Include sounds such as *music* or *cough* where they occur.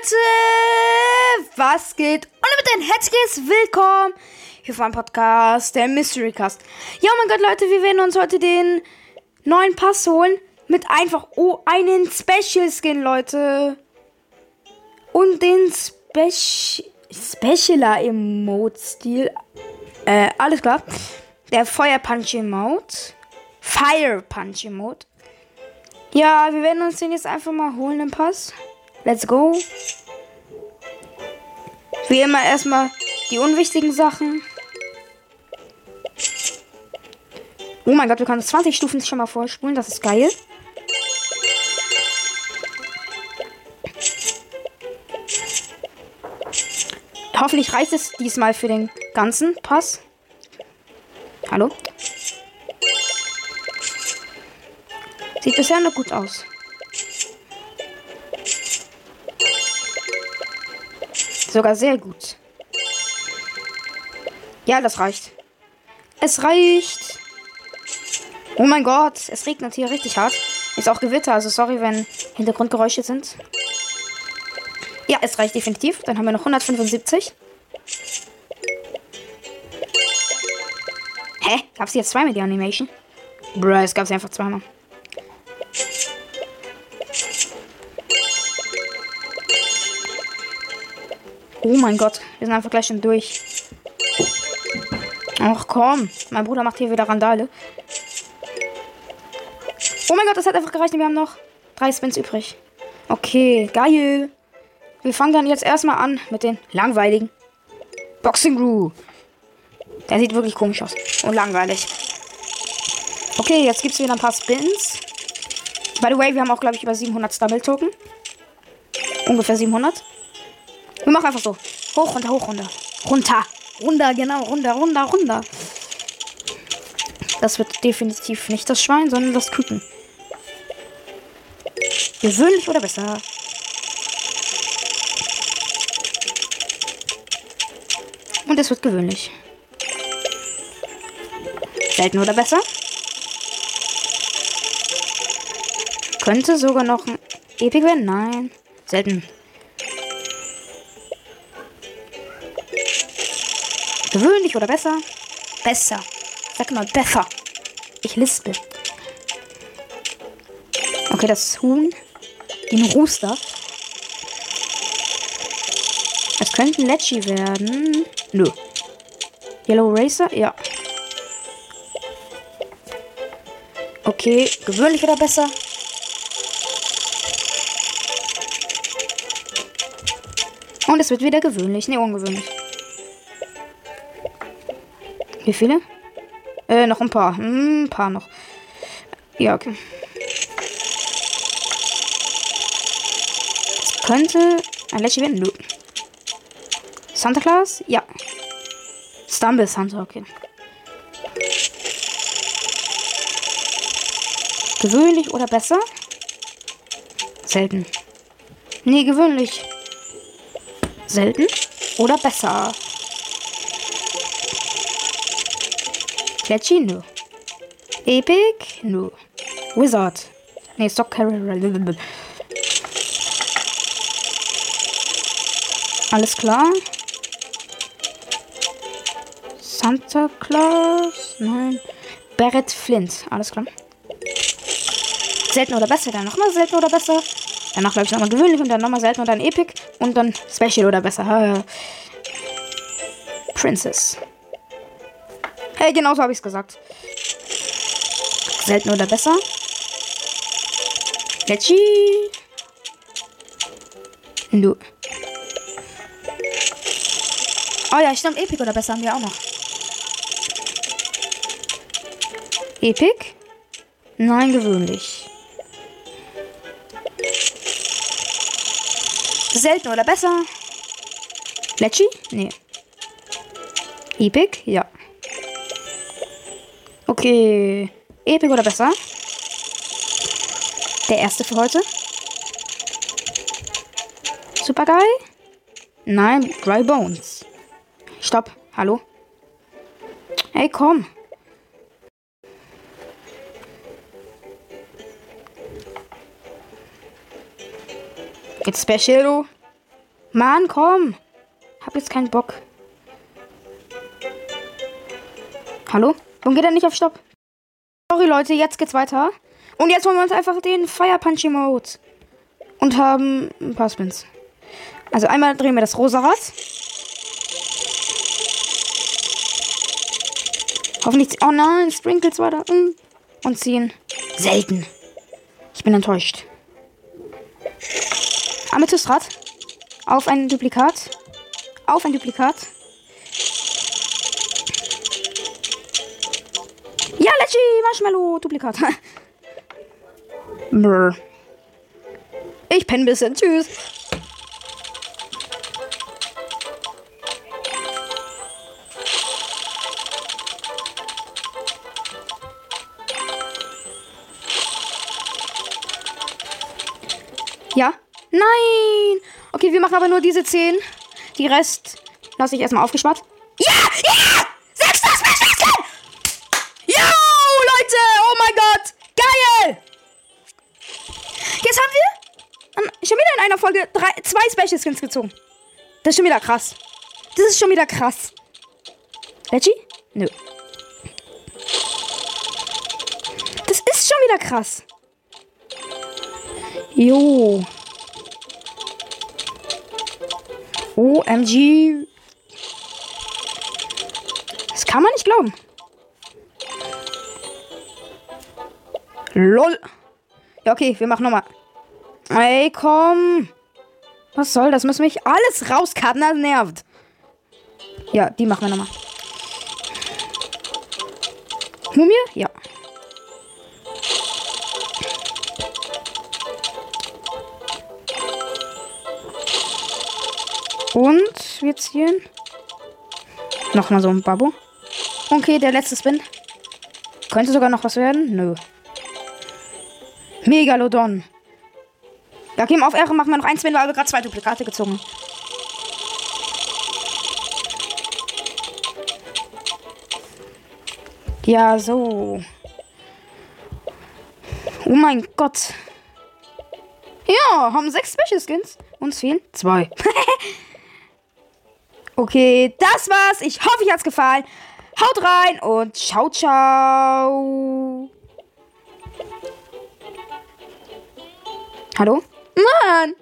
Leute, was geht? Und damit ein herzliches Willkommen hier auf meinem Podcast, der Mystery Cast. Ja, mein Gott, Leute, wir werden uns heute den neuen Pass holen mit einfach oh, einen Special Skin, Leute. Und den Speci Specialer Emote-Stil. Äh, alles klar. Der Feuer Punch Emote. Fire Punch Emote. Ja, wir werden uns den jetzt einfach mal holen, den Pass. Let's go. Wie immer erstmal die unwichtigen Sachen. Oh mein Gott, wir können 20 Stufen schon mal vorspulen. Das ist geil. Hoffentlich reicht es diesmal für den ganzen Pass. Hallo? Sieht bisher noch gut aus. Sogar sehr gut. Ja, das reicht. Es reicht. Oh mein Gott, es regnet hier richtig hart. Ist auch Gewitter, also sorry, wenn Hintergrundgeräusche sind. Ja, es reicht definitiv. Dann haben wir noch 175. Hä? Gab es jetzt zweimal die Animation? Bruh, es gab sie einfach zweimal. Oh mein Gott, wir sind einfach gleich schon durch. Ach komm, mein Bruder macht hier wieder Randale. Oh mein Gott, das hat einfach gereicht. Wir haben noch drei Spins übrig. Okay, geil. Wir fangen dann jetzt erstmal an mit den langweiligen Boxing Grew. Der sieht wirklich komisch aus und langweilig. Okay, jetzt gibt es wieder ein paar Spins. By the way, wir haben auch, glaube ich, über 700 Stumble Token. Ungefähr 700. Wir machen einfach so. Hoch, runter, hoch, runter. Runter. Runter, genau. Runter, runter, runter. Das wird definitiv nicht das Schwein, sondern das Küken. Gewöhnlich oder besser? Und es wird gewöhnlich. Selten oder besser? Könnte sogar noch ein Epic werden? Nein. Selten. Gewöhnlich oder besser? Besser. Sag mal besser. Ich lispel. Okay, das Huhn. Den Rooster. Es könnte ein Lecci werden. Nö. Yellow Racer? Ja. Okay, gewöhnlich oder besser? Und es wird wieder gewöhnlich. Ne, ungewöhnlich. Wie viele? Äh, noch ein paar. Hm, ein paar noch. Ja, okay. Das könnte ein Lecce werden. Nö. Santa Claus? Ja. Stumble Santa, okay. Gewöhnlich oder besser? Selten. Nee, gewöhnlich. Selten oder besser? Catchy? Nö. Epic? Nö. Wizard? Nee, Stock Carrier. Alles klar. Santa Claus? Nein. Barrett Flint. Alles klar. Selten oder besser, dann nochmal selten oder besser. Danach glaube ich nochmal gewöhnlich und dann nochmal selten und dann Epic und dann Special oder besser. Princess. Hey, genau so habe ich es gesagt. Selten oder besser. Letchi. Du. Oh ja, stimmt. Epic oder besser haben wir auch noch. Epic? Nein, gewöhnlich. Selten oder besser? Lecci? Nee. Epic? Ja. Okay. Epic oder besser? Der erste für heute. Super geil? Nein, Dry Bones. Stopp. Hallo? Hey, komm. Jetzt Special. Mann, komm. Hab jetzt keinen Bock. Hallo? Warum geht er nicht auf Stopp? Sorry, Leute, jetzt geht's weiter. Und jetzt holen wir uns einfach den Fire Punch Emote. Und haben ein paar Spins. Also einmal drehen wir das rosa Rad. Hoffentlich. Oh nein, Sprinkles war da. Und ziehen. Selten. Ich bin enttäuscht. Amethystrat. Auf ein Duplikat. Auf ein Duplikat. Lecci, Marshmallow, Duplikat. *laughs* Brr. Ich penne ein bisschen. Tschüss. Ja? Nein! Okay, wir machen aber nur diese 10. Die Rest lasse ich erstmal aufgespart. Ja! Ja! Folge drei, zwei Special Skins gezogen. Das ist schon wieder krass. Das ist schon wieder krass. Reggie? Nö. Das ist schon wieder krass. Jo. OMG. Das kann man nicht glauben. LOL. Ja, okay, wir machen nochmal. Ey, komm. Was soll das? Müssen nicht alles rauskarten? Das nervt. Ja, die machen wir nochmal. Mumie? Ja. Und wir ziehen. Nochmal so ein Babo. Okay, der letzte Spin. Könnte sogar noch was werden? Nö. Megalodon. Ja, gehen wir auf Ehre, machen wir noch ein Spin, weil wir gerade zwei Duplikate gezogen Ja, so. Oh mein Gott. Ja, haben sechs Special Skins. Uns fehlen zwei. *laughs* okay, das war's. Ich hoffe, euch hat's gefallen. Haut rein und ciao, ciao. Hallo? Mann!